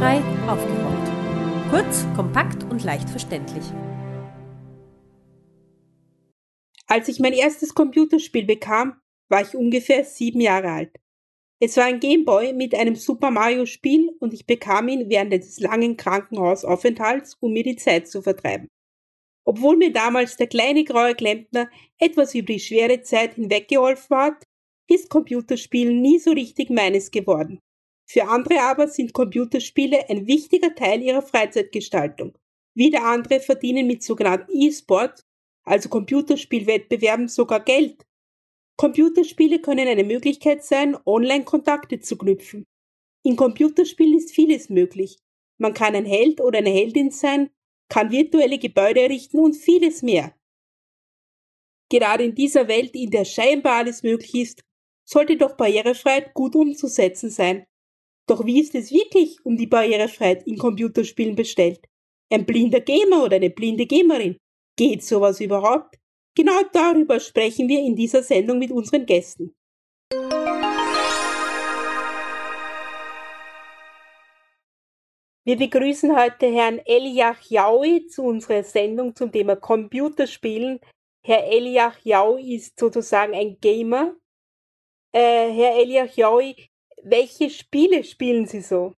Barrierefrei aufgeräumt. Kurz, kompakt und leicht verständlich. Als ich mein erstes Computerspiel bekam, war ich ungefähr sieben Jahre alt. Es war ein Gameboy mit einem Super Mario Spiel und ich bekam ihn während des langen Krankenhausaufenthalts, um mir die Zeit zu vertreiben. Obwohl mir damals der kleine graue Klempner etwas über die schwere Zeit hinweggeholfen hat, ist Computerspielen nie so richtig meines geworden. Für andere aber sind Computerspiele ein wichtiger Teil ihrer Freizeitgestaltung. Wieder andere verdienen mit sogenannten E-Sport, also Computerspielwettbewerben, sogar Geld. Computerspiele können eine Möglichkeit sein, Online-Kontakte zu knüpfen. In Computerspielen ist vieles möglich. Man kann ein Held oder eine Heldin sein, kann virtuelle Gebäude errichten und vieles mehr. Gerade in dieser Welt, in der scheinbar alles möglich ist, sollte doch Barrierefreiheit gut umzusetzen sein. Doch wie ist es wirklich um die Barrierefreiheit in Computerspielen bestellt? Ein blinder Gamer oder eine blinde Gamerin? Geht sowas überhaupt? Genau darüber sprechen wir in dieser Sendung mit unseren Gästen. Wir begrüßen heute Herrn Eliach Jaui zu unserer Sendung zum Thema Computerspielen. Herr Eliach Jaui ist sozusagen ein Gamer, äh, Herr Eliachiaui, welche Spiele spielen Sie so?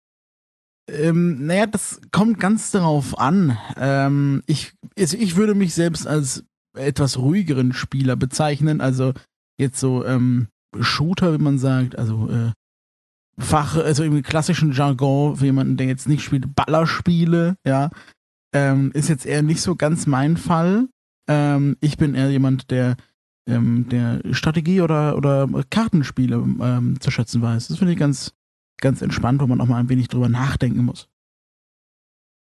Ähm, naja, das kommt ganz darauf an. Ähm, ich, also ich würde mich selbst als etwas ruhigeren Spieler bezeichnen. Also jetzt so ähm, Shooter, wie man sagt, also äh, Fach, also im klassischen Jargon für jemanden, der jetzt nicht spielt, Ballerspiele, ja, ähm, ist jetzt eher nicht so ganz mein Fall. Ähm, ich bin eher jemand, der ähm, der Strategie oder, oder Kartenspiele ähm, zu schätzen weiß. Das finde ich ganz, ganz entspannt, wo man auch mal ein wenig drüber nachdenken muss.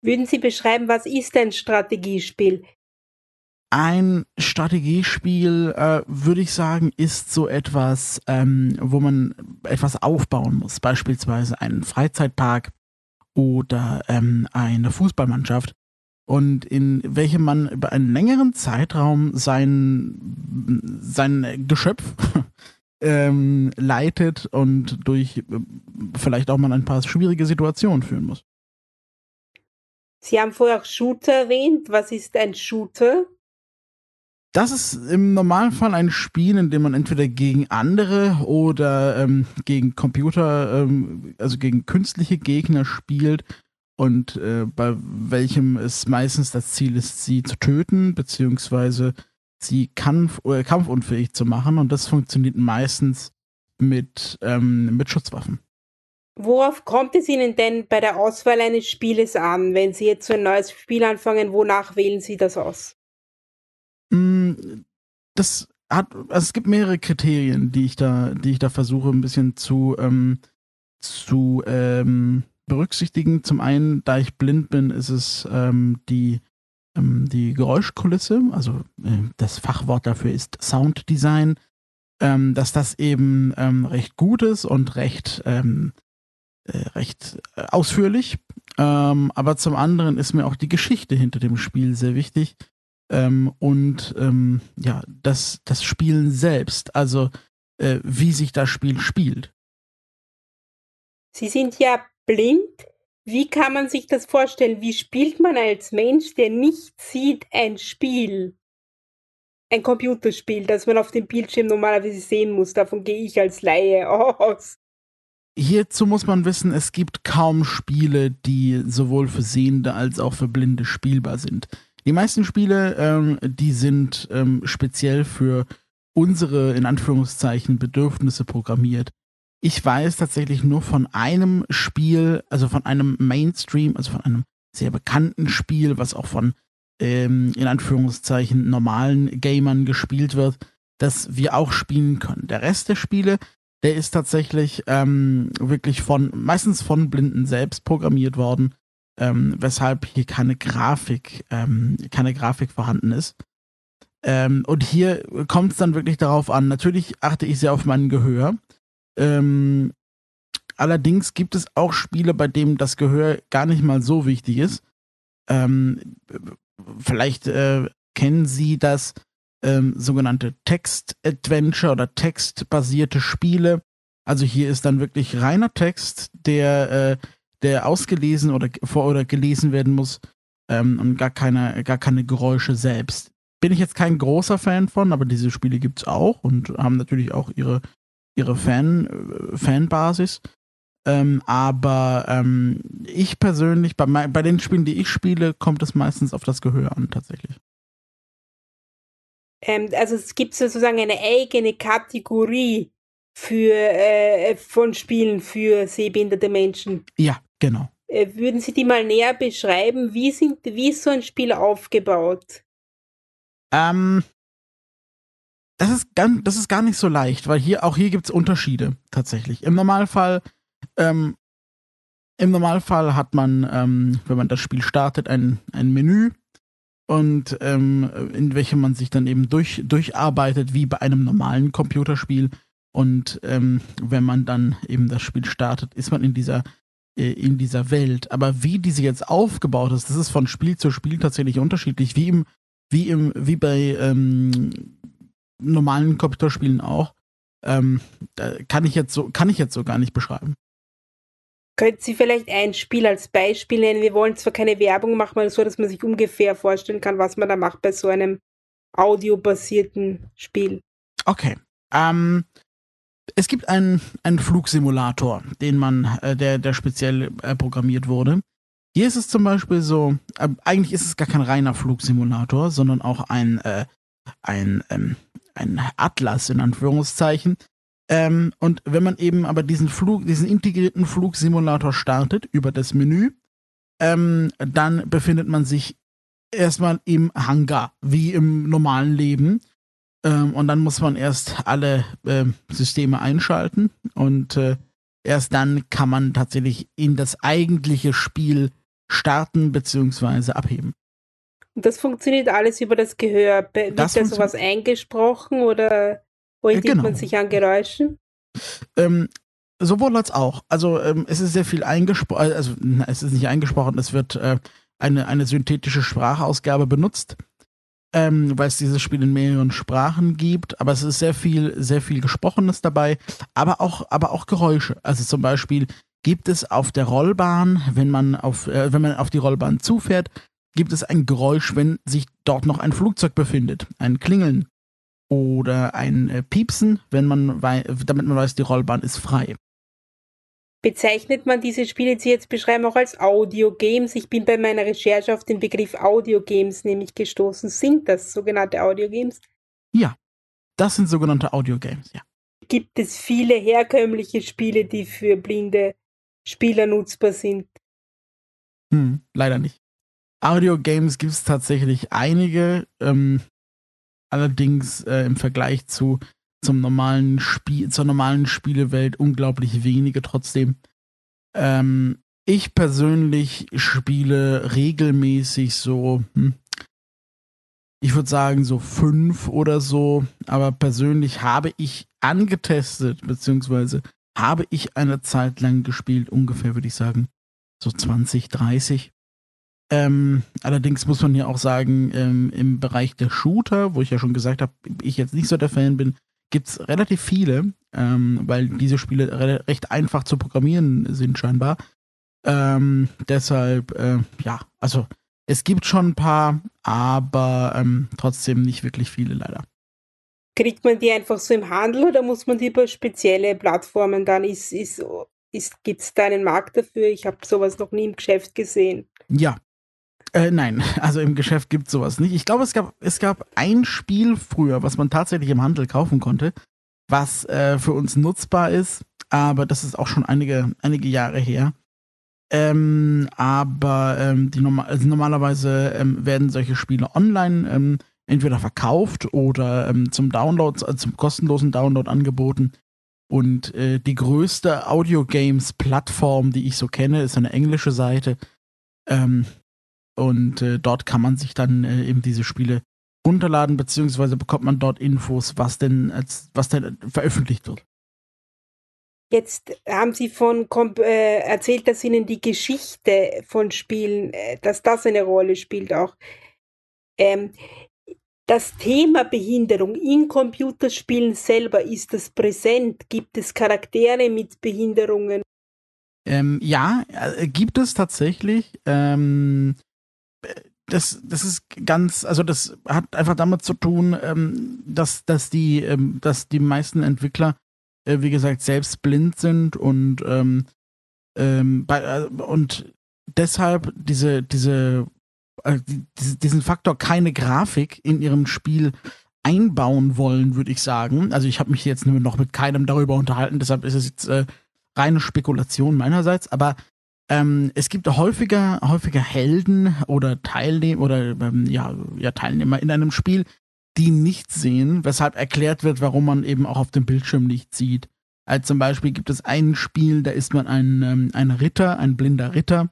Würden Sie beschreiben, was ist ein Strategiespiel? Ein Strategiespiel, äh, würde ich sagen, ist so etwas, ähm, wo man etwas aufbauen muss. Beispielsweise einen Freizeitpark oder ähm, eine Fußballmannschaft und in welchem man über einen längeren Zeitraum sein, sein Geschöpf ähm, leitet und durch äh, vielleicht auch mal ein paar schwierige Situationen führen muss. Sie haben vorher auch Shooter erwähnt. Was ist ein Shooter? Das ist im Normalfall ein Spiel, in dem man entweder gegen andere oder ähm, gegen Computer, ähm, also gegen künstliche Gegner spielt und äh, bei welchem es meistens das Ziel ist, sie zu töten, beziehungsweise sie kampf oder kampfunfähig zu machen. Und das funktioniert meistens mit, ähm, mit Schutzwaffen. Worauf kommt es Ihnen denn bei der Auswahl eines Spieles an, wenn Sie jetzt so ein neues Spiel anfangen? Wonach wählen Sie das aus? Mm, das hat, also es gibt mehrere Kriterien, die ich da, die ich da versuche, ein bisschen zu, ähm, zu ähm, berücksichtigen. Zum einen, da ich blind bin, ist es ähm, die, ähm, die Geräuschkulisse, also äh, das Fachwort dafür ist Sounddesign, ähm, dass das eben ähm, recht gut ist und recht, ähm, äh, recht äh, ausführlich. Ähm, aber zum anderen ist mir auch die Geschichte hinter dem Spiel sehr wichtig. und ja, das, das Spielen selbst, also äh, wie sich das Spiel spielt. Sie sind ja blind? Wie kann man sich das vorstellen? Wie spielt man als Mensch, der nicht sieht, ein Spiel? Ein Computerspiel, das man auf dem Bildschirm normalerweise sehen muss. Davon gehe ich als Laie aus. Hierzu muss man wissen, es gibt kaum Spiele, die sowohl für Sehende als auch für Blinde spielbar sind. Die meisten Spiele, ähm, die sind ähm, speziell für unsere, in Anführungszeichen, Bedürfnisse programmiert. Ich weiß tatsächlich nur von einem Spiel, also von einem Mainstream, also von einem sehr bekannten Spiel, was auch von ähm, in Anführungszeichen normalen Gamern gespielt wird, das wir auch spielen können. Der Rest der Spiele, der ist tatsächlich ähm, wirklich von, meistens von Blinden selbst programmiert worden, ähm, weshalb hier keine Grafik, ähm, keine Grafik vorhanden ist. Ähm, und hier kommt es dann wirklich darauf an. Natürlich achte ich sehr auf mein Gehör. Ähm, allerdings gibt es auch Spiele, bei denen das Gehör gar nicht mal so wichtig ist. Ähm, vielleicht äh, kennen Sie das ähm, sogenannte Text-Adventure oder textbasierte Spiele. Also hier ist dann wirklich reiner Text, der, äh, der ausgelesen oder vor oder gelesen werden muss ähm, und gar keine, gar keine Geräusche selbst. Bin ich jetzt kein großer Fan von, aber diese Spiele gibt es auch und haben natürlich auch ihre, ihre Fan, äh, Fanbasis. Ähm, aber ähm, ich persönlich, bei, bei den Spielen, die ich spiele, kommt es meistens auf das Gehör an, tatsächlich. Ähm, also es gibt sozusagen eine eigene Kategorie für äh, von Spielen für sehbehinderte Menschen. Ja, genau. Äh, würden Sie die mal näher beschreiben? Wie, sind, wie ist so ein Spiel aufgebaut? Ähm, das ist, ganz, das ist gar nicht so leicht, weil hier auch hier gibt es Unterschiede tatsächlich. Im Normalfall, ähm, im Normalfall hat man, ähm, wenn man das Spiel startet, ein, ein Menü und ähm, in welchem man sich dann eben durch, durcharbeitet, wie bei einem normalen Computerspiel. Und ähm, wenn man dann eben das Spiel startet, ist man in dieser äh, in dieser Welt. Aber wie diese jetzt aufgebaut ist, das ist von Spiel zu Spiel tatsächlich unterschiedlich, wie im, wie im, wie bei ähm, normalen Computerspielen auch. Ähm, kann ich jetzt so, kann ich jetzt so gar nicht beschreiben. Könnten Sie vielleicht ein Spiel als Beispiel nennen? Wir wollen zwar keine Werbung machen, aber so, dass man sich ungefähr vorstellen kann, was man da macht bei so einem audiobasierten Spiel. Okay. Ähm, es gibt einen, einen Flugsimulator, den man, äh, der, der speziell äh, programmiert wurde. Hier ist es zum Beispiel so, äh, eigentlich ist es gar kein reiner Flugsimulator, sondern auch ein, äh, ein, ähm, ein Atlas in Anführungszeichen. Ähm, und wenn man eben aber diesen Flug, diesen integrierten Flugsimulator startet über das Menü, ähm, dann befindet man sich erstmal im Hangar, wie im normalen Leben. Ähm, und dann muss man erst alle äh, Systeme einschalten und äh, erst dann kann man tatsächlich in das eigentliche Spiel starten bzw. abheben. Das funktioniert alles über das Gehör. Wird das da sowas eingesprochen oder orientiert genau. man sich an Geräuschen? Ähm, sowohl als auch. Also ähm, es ist sehr viel eingesprochen, also na, es ist nicht eingesprochen, es wird äh, eine, eine synthetische Sprachausgabe benutzt ähm, weil es dieses Spiel in mehreren Sprachen gibt, aber es ist sehr viel, sehr viel Gesprochenes dabei, aber auch, aber auch Geräusche. Also zum Beispiel gibt es auf der Rollbahn, wenn man auf, äh, wenn man auf die Rollbahn zufährt, gibt es ein Geräusch, wenn sich dort noch ein Flugzeug befindet, ein Klingeln oder ein äh, Piepsen, wenn man damit man weiß, die Rollbahn ist frei. Bezeichnet man diese Spiele, die Sie jetzt beschreiben, auch als Audio-Games? Ich bin bei meiner Recherche auf den Begriff Audio-Games nämlich gestoßen. Sind das sogenannte Audio-Games? Ja, das sind sogenannte Audio-Games, ja. Gibt es viele herkömmliche Spiele, die für blinde Spieler nutzbar sind? Hm, leider nicht. Audio-Games gibt es tatsächlich einige, ähm, allerdings äh, im Vergleich zu zum normalen Spiel, zur normalen Spielewelt unglaublich wenige trotzdem. Ähm, ich persönlich spiele regelmäßig so, hm, ich würde sagen so fünf oder so, aber persönlich habe ich angetestet, beziehungsweise habe ich eine Zeit lang gespielt, ungefähr würde ich sagen, so 20, 30. Ähm, allerdings muss man ja auch sagen, ähm, im Bereich der Shooter, wo ich ja schon gesagt habe, ich jetzt nicht so der Fan bin, gibt es relativ viele, ähm, weil diese Spiele re recht einfach zu programmieren sind scheinbar. Ähm, deshalb, äh, ja, also es gibt schon ein paar, aber ähm, trotzdem nicht wirklich viele leider. Kriegt man die einfach so im Handel oder muss man die über spezielle Plattformen dann? Ist, ist, ist, Gibt es da einen Markt dafür? Ich habe sowas noch nie im Geschäft gesehen. Ja, äh, nein, also im Geschäft gibt es sowas nicht. Ich glaube, es gab, es gab ein Spiel früher, was man tatsächlich im Handel kaufen konnte, was äh, für uns nutzbar ist, aber das ist auch schon einige, einige Jahre her. Ähm, aber ähm, die normal, also normalerweise ähm, werden solche Spiele online ähm, entweder verkauft oder ähm, zum Download, also zum kostenlosen Download angeboten. Und äh, die größte Audio-Games-Plattform, die ich so kenne, ist eine englische Seite. Ähm, und äh, dort kann man sich dann äh, eben diese Spiele runterladen, beziehungsweise bekommt man dort Infos, was denn, als, was denn veröffentlicht wird. Jetzt haben Sie von äh, erzählt, dass Ihnen die Geschichte von Spielen, äh, dass das eine Rolle spielt auch. Ähm, das Thema Behinderung in Computerspielen selber, ist das präsent? Gibt es Charaktere mit Behinderungen? Ähm, ja, äh, gibt es tatsächlich. Ähm, das, das ist ganz, also das hat einfach damit zu tun, ähm, dass, dass, die, ähm, dass die meisten Entwickler, äh, wie gesagt, selbst blind sind und, ähm, ähm bei, äh, und deshalb diese, diese, äh, diesen Faktor keine Grafik in ihrem Spiel einbauen wollen, würde ich sagen. Also ich habe mich jetzt noch mit keinem darüber unterhalten, deshalb ist es jetzt äh, reine Spekulation meinerseits, aber ähm, es gibt häufiger, häufiger Helden oder Teilnehmer oder ähm, ja, ja, Teilnehmer in einem Spiel, die nichts sehen, weshalb erklärt wird, warum man eben auch auf dem Bildschirm nichts sieht. Als zum Beispiel gibt es ein Spiel, da ist man ein, ähm, ein Ritter, ein blinder Ritter,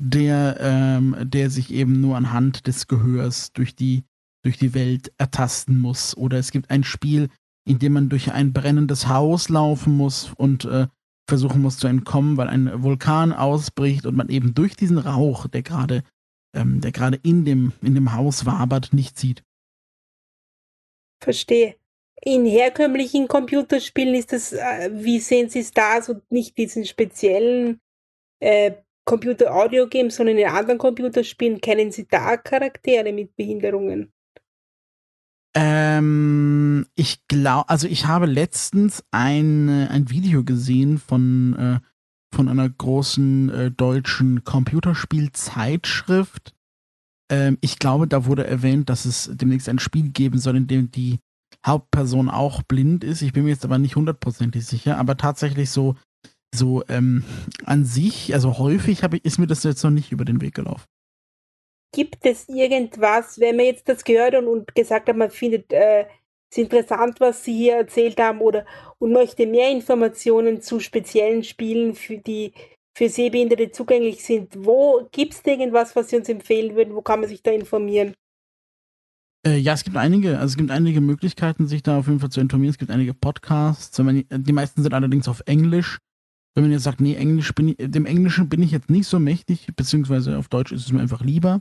der, ähm, der sich eben nur anhand des Gehörs durch die, durch die Welt ertasten muss. Oder es gibt ein Spiel, in dem man durch ein brennendes Haus laufen muss und äh, versuchen muss zu entkommen, weil ein Vulkan ausbricht und man eben durch diesen Rauch, der gerade, ähm, der gerade in dem, in dem Haus wabert, nicht sieht. Verstehe. In herkömmlichen Computerspielen ist das, äh, wie sehen Sie es da, so nicht diesen speziellen äh, Computer-Audio-Games, sondern in anderen Computerspielen, kennen Sie da Charaktere mit Behinderungen? Ähm, ich glaube, also ich habe letztens ein, ein Video gesehen von, äh, von einer großen äh, deutschen Computerspielzeitschrift. Ähm, ich glaube, da wurde erwähnt, dass es demnächst ein Spiel geben soll, in dem die Hauptperson auch blind ist. Ich bin mir jetzt aber nicht hundertprozentig sicher, aber tatsächlich so, so ähm, an sich, also häufig ich, ist mir das jetzt noch nicht über den Weg gelaufen. Gibt es irgendwas, wenn man jetzt das gehört und, und gesagt hat, man findet äh, es interessant, was Sie hier erzählt haben oder und möchte mehr Informationen zu speziellen Spielen, für die für Sehbehinderte zugänglich sind. Wo gibt es irgendwas, was Sie uns empfehlen würden? Wo kann man sich da informieren? Äh, ja, es gibt einige, also es gibt einige Möglichkeiten, sich da auf jeden Fall zu informieren. Es gibt einige Podcasts. Man, die meisten sind allerdings auf Englisch. Wenn man jetzt sagt, nee, Englisch bin ich, dem Englischen bin ich jetzt nicht so mächtig, beziehungsweise auf Deutsch ist es mir einfach lieber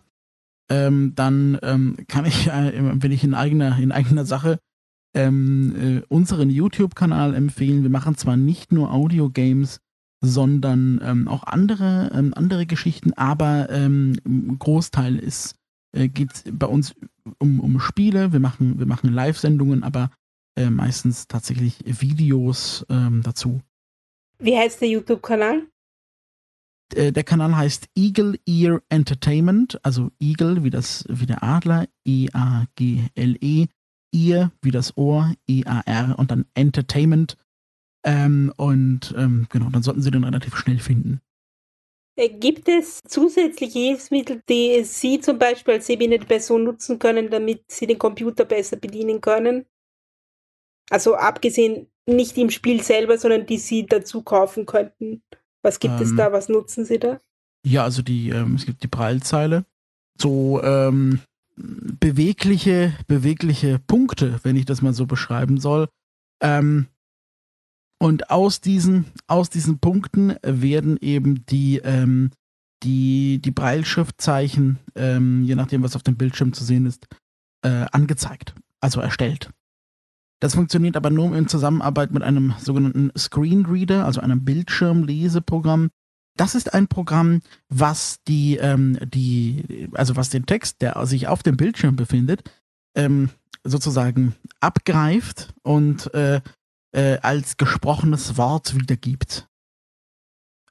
ähm, dann ähm, kann ich, äh, wenn ich in eigener, in eigener Sache ähm, äh, unseren YouTube-Kanal empfehlen. Wir machen zwar nicht nur Audio-Games, sondern ähm, auch andere, ähm, andere Geschichten, aber ähm, Großteil äh, geht bei uns um, um Spiele. Wir machen, wir machen Live-Sendungen, aber äh, meistens tatsächlich Videos dazu. Wie heißt der YouTube-Kanal? Äh, der Kanal heißt Eagle Ear Entertainment, also Eagle wie das wie der Adler, E-A-G-L-E, Ear wie das Ohr, E-A-R und dann Entertainment. Ähm, und ähm, genau, dann sollten Sie den relativ schnell finden. Äh, gibt es zusätzliche Hilfsmittel, die Sie zum Beispiel als sehbehinderte Person nutzen können, damit Sie den Computer besser bedienen können? Also abgesehen nicht im Spiel selber, sondern die Sie dazu kaufen könnten. Was gibt ähm, es da? Was nutzen Sie da? Ja, also die, ähm, es gibt die Prallzeile. So ähm, bewegliche, bewegliche Punkte, wenn ich das mal so beschreiben soll. Ähm, und aus diesen, aus diesen Punkten werden eben die, ähm, die, die Breilschriftzeichen, ähm, je nachdem, was auf dem Bildschirm zu sehen ist, äh, angezeigt, also erstellt. Das funktioniert aber nur in Zusammenarbeit mit einem sogenannten Screenreader, also einem Bildschirmleseprogramm. Das ist ein Programm, was die, ähm, die, also was den Text, der sich auf dem Bildschirm befindet, ähm, sozusagen abgreift und äh, äh, als gesprochenes Wort wiedergibt.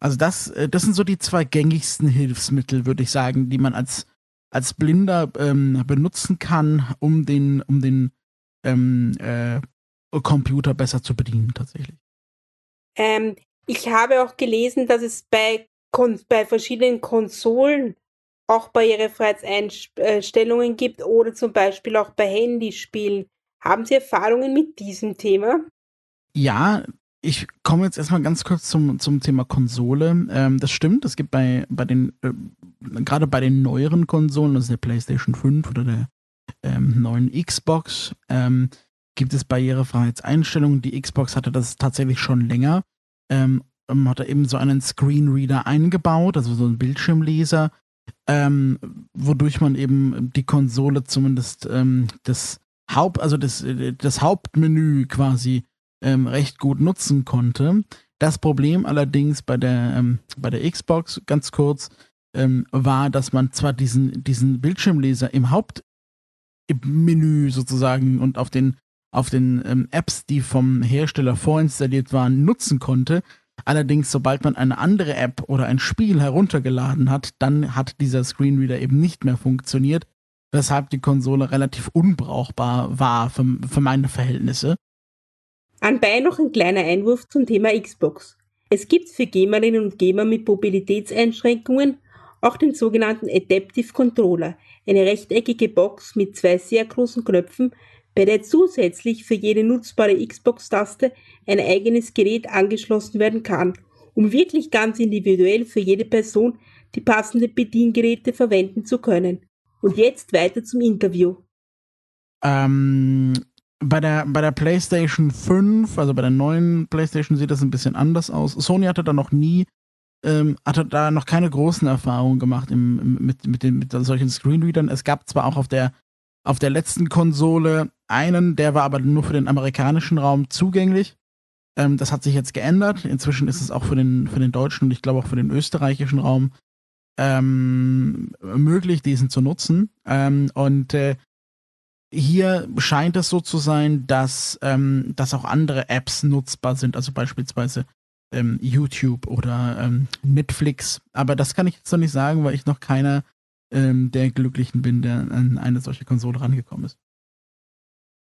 Also das, äh, das sind so die zwei gängigsten Hilfsmittel, würde ich sagen, die man als, als Blinder ähm, benutzen kann, um den, um den ähm, äh, Computer besser zu bedienen, tatsächlich. Ähm, ich habe auch gelesen, dass es bei, bei verschiedenen Konsolen auch Barrierefreiheitseinstellungen gibt oder zum Beispiel auch bei Handyspielen. Haben Sie Erfahrungen mit diesem Thema? Ja, ich komme jetzt erstmal ganz kurz zum, zum Thema Konsole. Ähm, das stimmt, es gibt bei, bei den, äh, gerade bei den neueren Konsolen, das ist der PlayStation 5 oder der ähm, neuen Xbox ähm, gibt es Barrierefreiheitseinstellungen. Die Xbox hatte das tatsächlich schon länger. Ähm, hat er eben so einen Screenreader eingebaut, also so einen Bildschirmleser, ähm, wodurch man eben die Konsole zumindest ähm, das Haupt, also das, das Hauptmenü quasi ähm, recht gut nutzen konnte. Das Problem allerdings bei der, ähm, bei der Xbox, ganz kurz, ähm, war, dass man zwar diesen, diesen Bildschirmleser im Hauptmenü sozusagen und auf den, auf den ähm, Apps, die vom Hersteller vorinstalliert waren, nutzen konnte. Allerdings, sobald man eine andere App oder ein Spiel heruntergeladen hat, dann hat dieser Screenreader eben nicht mehr funktioniert, weshalb die Konsole relativ unbrauchbar war für, für meine Verhältnisse. Anbei noch ein kleiner Einwurf zum Thema Xbox. Es gibt für Gamerinnen und Gamer mit Mobilitätseinschränkungen auch den sogenannten Adaptive Controller, eine rechteckige Box mit zwei sehr großen Knöpfen, bei der zusätzlich für jede nutzbare Xbox-Taste ein eigenes Gerät angeschlossen werden kann, um wirklich ganz individuell für jede Person die passenden Bediengeräte verwenden zu können. Und jetzt weiter zum Interview. Ähm, bei der, bei der PlayStation 5, also bei der neuen PlayStation, sieht das ein bisschen anders aus. Sony hatte da noch nie ähm, hatte da noch keine großen Erfahrungen gemacht im, mit, mit, den, mit solchen Screenreadern. Es gab zwar auch auf der, auf der letzten Konsole einen, der war aber nur für den amerikanischen Raum zugänglich. Ähm, das hat sich jetzt geändert. Inzwischen ist es auch für den, für den deutschen und ich glaube auch für den österreichischen Raum ähm, möglich, diesen zu nutzen. Ähm, und äh, hier scheint es so zu sein, dass, ähm, dass auch andere Apps nutzbar sind, also beispielsweise ähm, YouTube oder ähm, Netflix. Aber das kann ich jetzt noch nicht sagen, weil ich noch keiner ähm, der Glücklichen bin, der an eine solche Konsole rangekommen ist.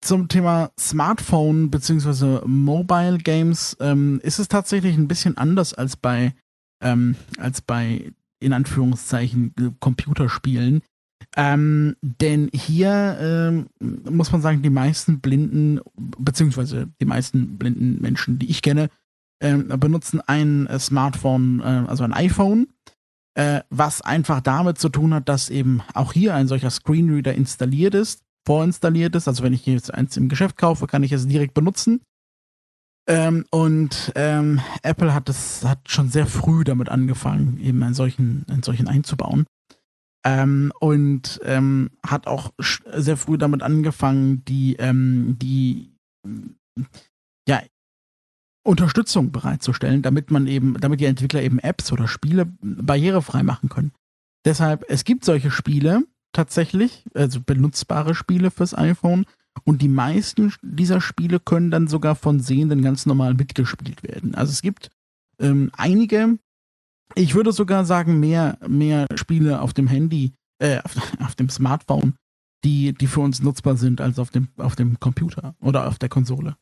Zum Thema Smartphone bzw. Mobile Games ähm, ist es tatsächlich ein bisschen anders als bei, ähm, als bei in Anführungszeichen Computerspielen. Ähm, denn hier ähm, muss man sagen, die meisten blinden, beziehungsweise die meisten blinden Menschen, die ich kenne, äh, benutzen ein äh, Smartphone, äh, also ein iPhone, äh, was einfach damit zu tun hat, dass eben auch hier ein solcher Screenreader installiert ist, vorinstalliert ist. Also wenn ich jetzt eins im Geschäft kaufe, kann ich es direkt benutzen. Ähm, und ähm, Apple hat es hat schon sehr früh damit angefangen, eben einen solchen, einen solchen einzubauen. Ähm, und ähm, hat auch sehr früh damit angefangen, die, ähm, die ja, Unterstützung bereitzustellen, damit man eben, damit die Entwickler eben Apps oder Spiele barrierefrei machen können. Deshalb, es gibt solche Spiele tatsächlich, also benutzbare Spiele fürs iPhone, und die meisten dieser Spiele können dann sogar von Sehenden ganz normal mitgespielt werden. Also es gibt ähm, einige, ich würde sogar sagen, mehr, mehr Spiele auf dem Handy, äh, auf, auf dem Smartphone, die, die für uns nutzbar sind als auf dem, auf dem Computer oder auf der Konsole.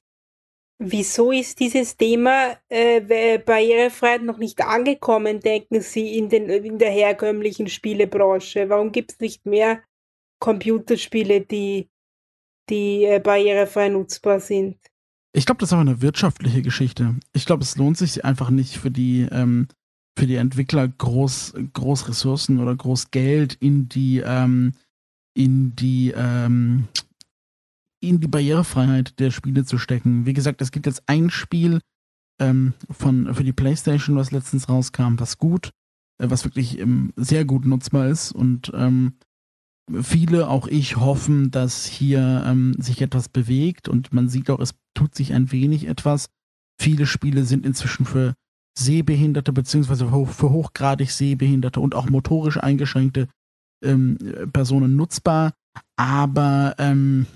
Wieso ist dieses Thema äh, Barrierefreiheit noch nicht angekommen, denken Sie, in, den, in der herkömmlichen Spielebranche? Warum gibt es nicht mehr Computerspiele, die, die äh, barrierefrei nutzbar sind? Ich glaube, das ist aber eine wirtschaftliche Geschichte. Ich glaube, es lohnt sich einfach nicht für die, ähm, für die Entwickler groß, groß Ressourcen oder groß Geld in die, ähm, in die, ähm, in die Barrierefreiheit der Spiele zu stecken. Wie gesagt, es gibt jetzt ein Spiel ähm, von, für die PlayStation, was letztens rauskam, was gut, äh, was wirklich ähm, sehr gut nutzbar ist und ähm, viele, auch ich, hoffen, dass hier ähm, sich etwas bewegt und man sieht auch, es tut sich ein wenig etwas. Viele Spiele sind inzwischen für Sehbehinderte beziehungsweise für hochgradig Sehbehinderte und auch motorisch eingeschränkte ähm, Personen nutzbar aber ähm,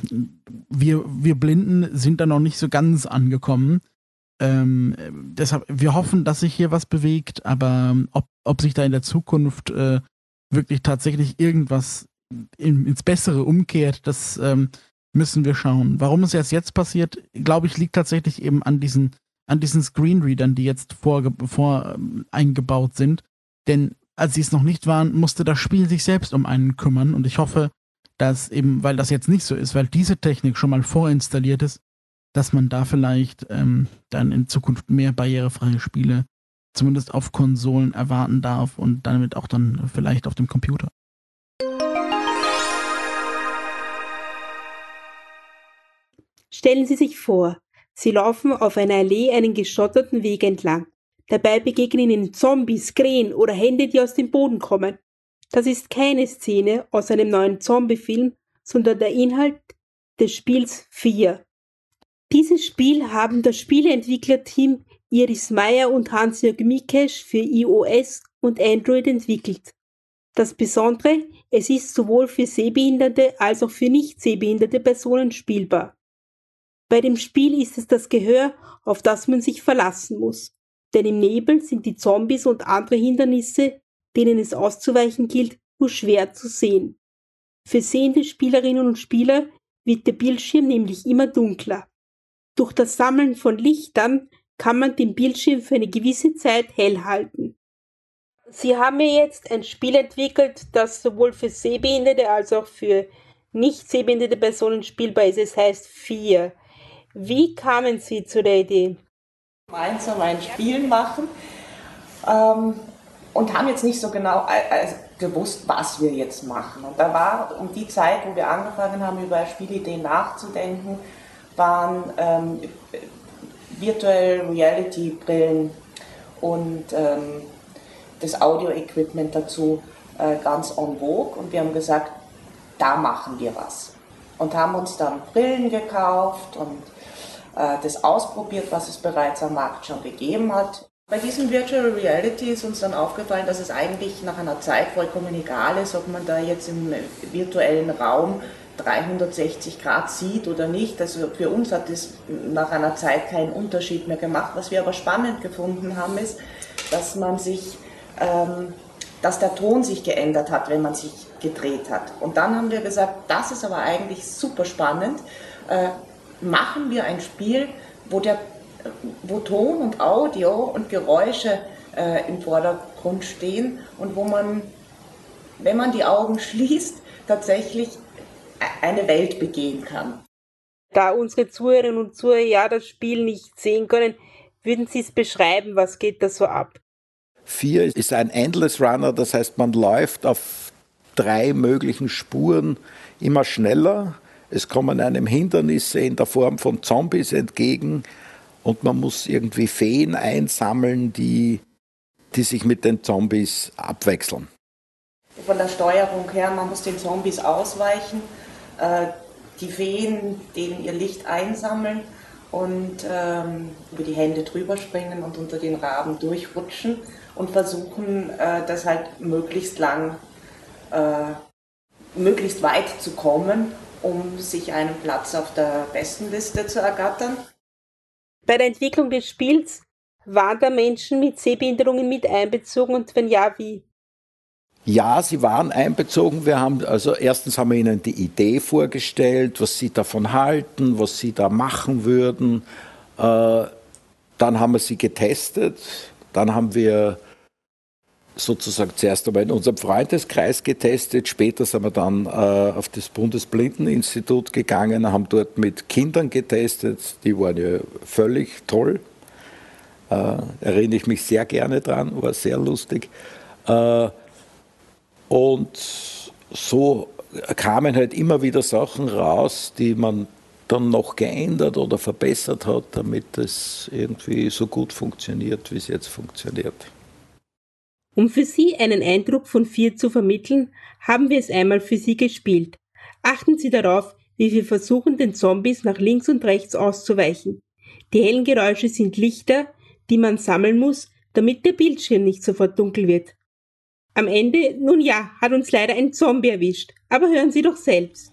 wir, wir Blinden sind da noch nicht so ganz angekommen. Ähm, deshalb, wir hoffen, dass sich hier was bewegt, aber ob, ob sich da in der Zukunft äh, wirklich tatsächlich irgendwas in, ins Bessere umkehrt, das ähm, müssen wir schauen. Warum es erst jetzt passiert, glaube ich, liegt tatsächlich eben an diesen, an diesen Screenreadern, die jetzt vor, vor ähm, eingebaut sind. Denn als sie es noch nicht waren, musste das Spiel sich selbst um einen kümmern und ich hoffe, dass eben, weil das jetzt nicht so ist, weil diese Technik schon mal vorinstalliert ist, dass man da vielleicht ähm, dann in Zukunft mehr barrierefreie Spiele zumindest auf Konsolen erwarten darf und damit auch dann vielleicht auf dem Computer. Stellen Sie sich vor, Sie laufen auf einer Allee einen geschotterten Weg entlang. Dabei begegnen Ihnen Zombies, Krähen oder Hände, die aus dem Boden kommen. Das ist keine Szene aus einem neuen Zombie-Film, sondern der Inhalt des Spiels 4. Dieses Spiel haben das Spieleentwicklerteam Iris Meyer und Hans-Jörg Mikesch für iOS und Android entwickelt. Das Besondere, es ist sowohl für sehbehinderte als auch für nicht sehbehinderte Personen spielbar. Bei dem Spiel ist es das Gehör, auf das man sich verlassen muss. Denn im Nebel sind die Zombies und andere Hindernisse, denen es auszuweichen gilt, nur schwer zu sehen. Für sehende Spielerinnen und Spieler wird der Bildschirm nämlich immer dunkler. Durch das Sammeln von Lichtern kann man den Bildschirm für eine gewisse Zeit hell halten. Sie haben mir jetzt ein Spiel entwickelt, das sowohl für Sehbehinderte als auch für nicht sehbehinderte Personen spielbar ist. Es heißt 4. Wie kamen Sie zu der Idee? Gemeinsam ein Spiel machen ähm, und haben jetzt nicht so genau äh, gewusst, was wir jetzt machen. Und da war um die Zeit, wo wir angefangen haben, über Spielideen nachzudenken, waren ähm, Virtual Reality Brillen und ähm, das Audio-Equipment dazu äh, ganz en vogue und wir haben gesagt, da machen wir was. Und haben uns dann Brillen gekauft und äh, das ausprobiert, was es bereits am Markt schon gegeben hat. Bei diesem Virtual Reality ist uns dann aufgefallen, dass es eigentlich nach einer Zeit vollkommen egal ist, ob man da jetzt im virtuellen Raum 360 Grad sieht oder nicht. Also für uns hat es nach einer Zeit keinen Unterschied mehr gemacht. Was wir aber spannend gefunden haben, ist, dass man sich, ähm, dass der Ton sich geändert hat, wenn man sich gedreht hat. Und dann haben wir gesagt, das ist aber eigentlich super spannend. Äh, machen wir ein Spiel, wo, der, wo Ton und Audio und Geräusche äh, im Vordergrund stehen und wo man, wenn man die Augen schließt, tatsächlich eine Welt begehen kann. Da unsere Zuhörerinnen und Zuhörer ja das Spiel nicht sehen können, würden Sie es beschreiben, was geht da so ab? Vier ist ein Endless Runner, das heißt, man läuft auf drei möglichen Spuren immer schneller es kommen einem Hindernisse in der Form von Zombies entgegen und man muss irgendwie Feen einsammeln, die, die sich mit den Zombies abwechseln. Von der Steuerung her, man muss den Zombies ausweichen, äh, die Feen, denen ihr Licht einsammeln und ähm, über die Hände drüber springen und unter den Raben durchrutschen und versuchen, äh, das halt möglichst lang, äh, möglichst weit zu kommen um sich einen Platz auf der Bestenliste zu ergattern. Bei der Entwicklung des Spiels waren da Menschen mit Sehbehinderungen mit einbezogen und wenn ja, wie? Ja, sie waren einbezogen. Wir haben also erstens haben wir ihnen die Idee vorgestellt, was sie davon halten, was sie da machen würden. Äh, dann haben wir sie getestet. Dann haben wir sozusagen zuerst einmal in unserem Freundeskreis getestet. Später sind wir dann äh, auf das Bundesblindeninstitut gegangen, haben dort mit Kindern getestet. Die waren ja völlig toll. Äh, erinnere ich mich sehr gerne dran, war sehr lustig. Äh, und so kamen halt immer wieder Sachen raus, die man dann noch geändert oder verbessert hat, damit es irgendwie so gut funktioniert, wie es jetzt funktioniert. Um für Sie einen Eindruck von vier zu vermitteln, haben wir es einmal für Sie gespielt. Achten Sie darauf, wie wir versuchen, den Zombies nach links und rechts auszuweichen. Die hellen Geräusche sind Lichter, die man sammeln muss, damit der Bildschirm nicht sofort dunkel wird. Am Ende, nun ja, hat uns leider ein Zombie erwischt, aber hören Sie doch selbst.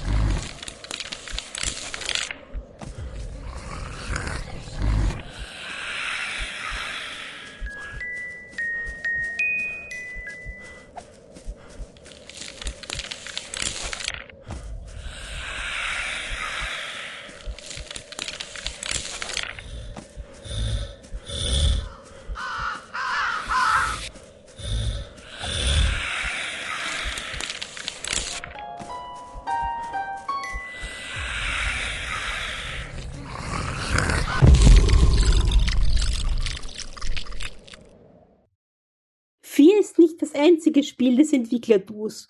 einzige Spiel des Entwicklerduos.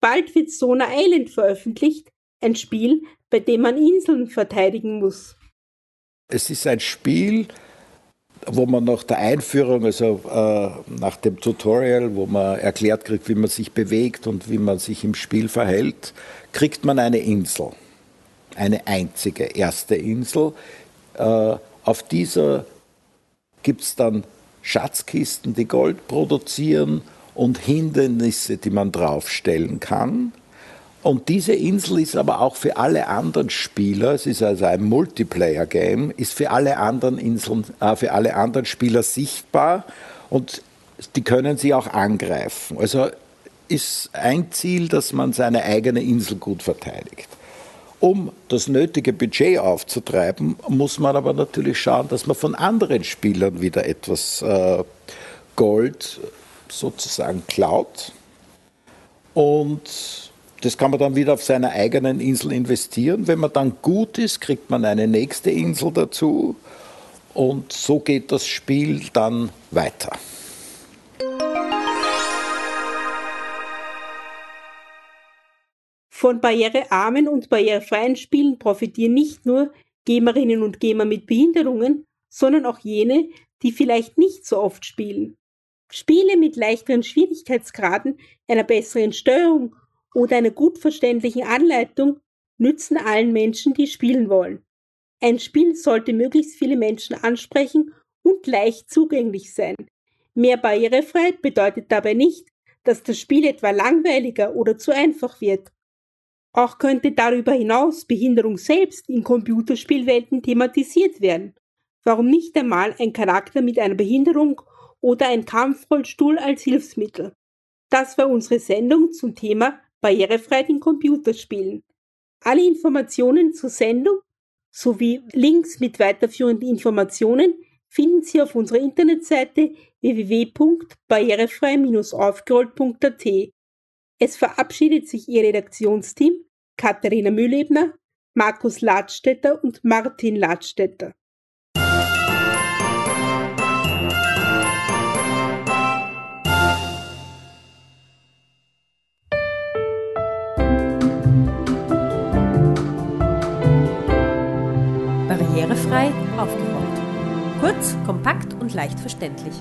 Bald wird Sona Island veröffentlicht, ein Spiel, bei dem man Inseln verteidigen muss. Es ist ein Spiel, wo man nach der Einführung, also äh, nach dem Tutorial, wo man erklärt kriegt, wie man sich bewegt und wie man sich im Spiel verhält, kriegt man eine Insel. Eine einzige erste Insel. Äh, auf dieser gibt es dann Schatzkisten, die Gold produzieren und Hindernisse, die man draufstellen kann. Und diese Insel ist aber auch für alle anderen Spieler, es ist also ein Multiplayer-Game, ist für alle anderen Inseln, äh, für alle anderen Spieler sichtbar und die können sie auch angreifen. Also ist ein Ziel, dass man seine eigene Insel gut verteidigt. Um das nötige Budget aufzutreiben, muss man aber natürlich schauen, dass man von anderen Spielern wieder etwas äh, Gold sozusagen klaut. Und das kann man dann wieder auf seiner eigenen Insel investieren. Wenn man dann gut ist, kriegt man eine nächste Insel dazu. Und so geht das Spiel dann weiter. Von barrierearmen und barrierefreien Spielen profitieren nicht nur Gamerinnen und Gamer mit Behinderungen, sondern auch jene, die vielleicht nicht so oft spielen. Spiele mit leichteren Schwierigkeitsgraden, einer besseren Steuerung oder einer gut verständlichen Anleitung nützen allen Menschen, die spielen wollen. Ein Spiel sollte möglichst viele Menschen ansprechen und leicht zugänglich sein. Mehr Barrierefreiheit bedeutet dabei nicht, dass das Spiel etwa langweiliger oder zu einfach wird. Auch könnte darüber hinaus Behinderung selbst in Computerspielwelten thematisiert werden. Warum nicht einmal ein Charakter mit einer Behinderung oder ein Kampfrollstuhl als Hilfsmittel? Das war unsere Sendung zum Thema Barrierefreiheit in Computerspielen. Alle Informationen zur Sendung sowie Links mit weiterführenden Informationen finden Sie auf unserer Internetseite www.barrierefrei-aufgerollt.at. Es verabschiedet sich Ihr Redaktionsteam Katharina Mühlebner, Markus Ladstätter und Martin Ladstätter. Barrierefrei aufgeräumt. Kurz, kompakt und leicht verständlich.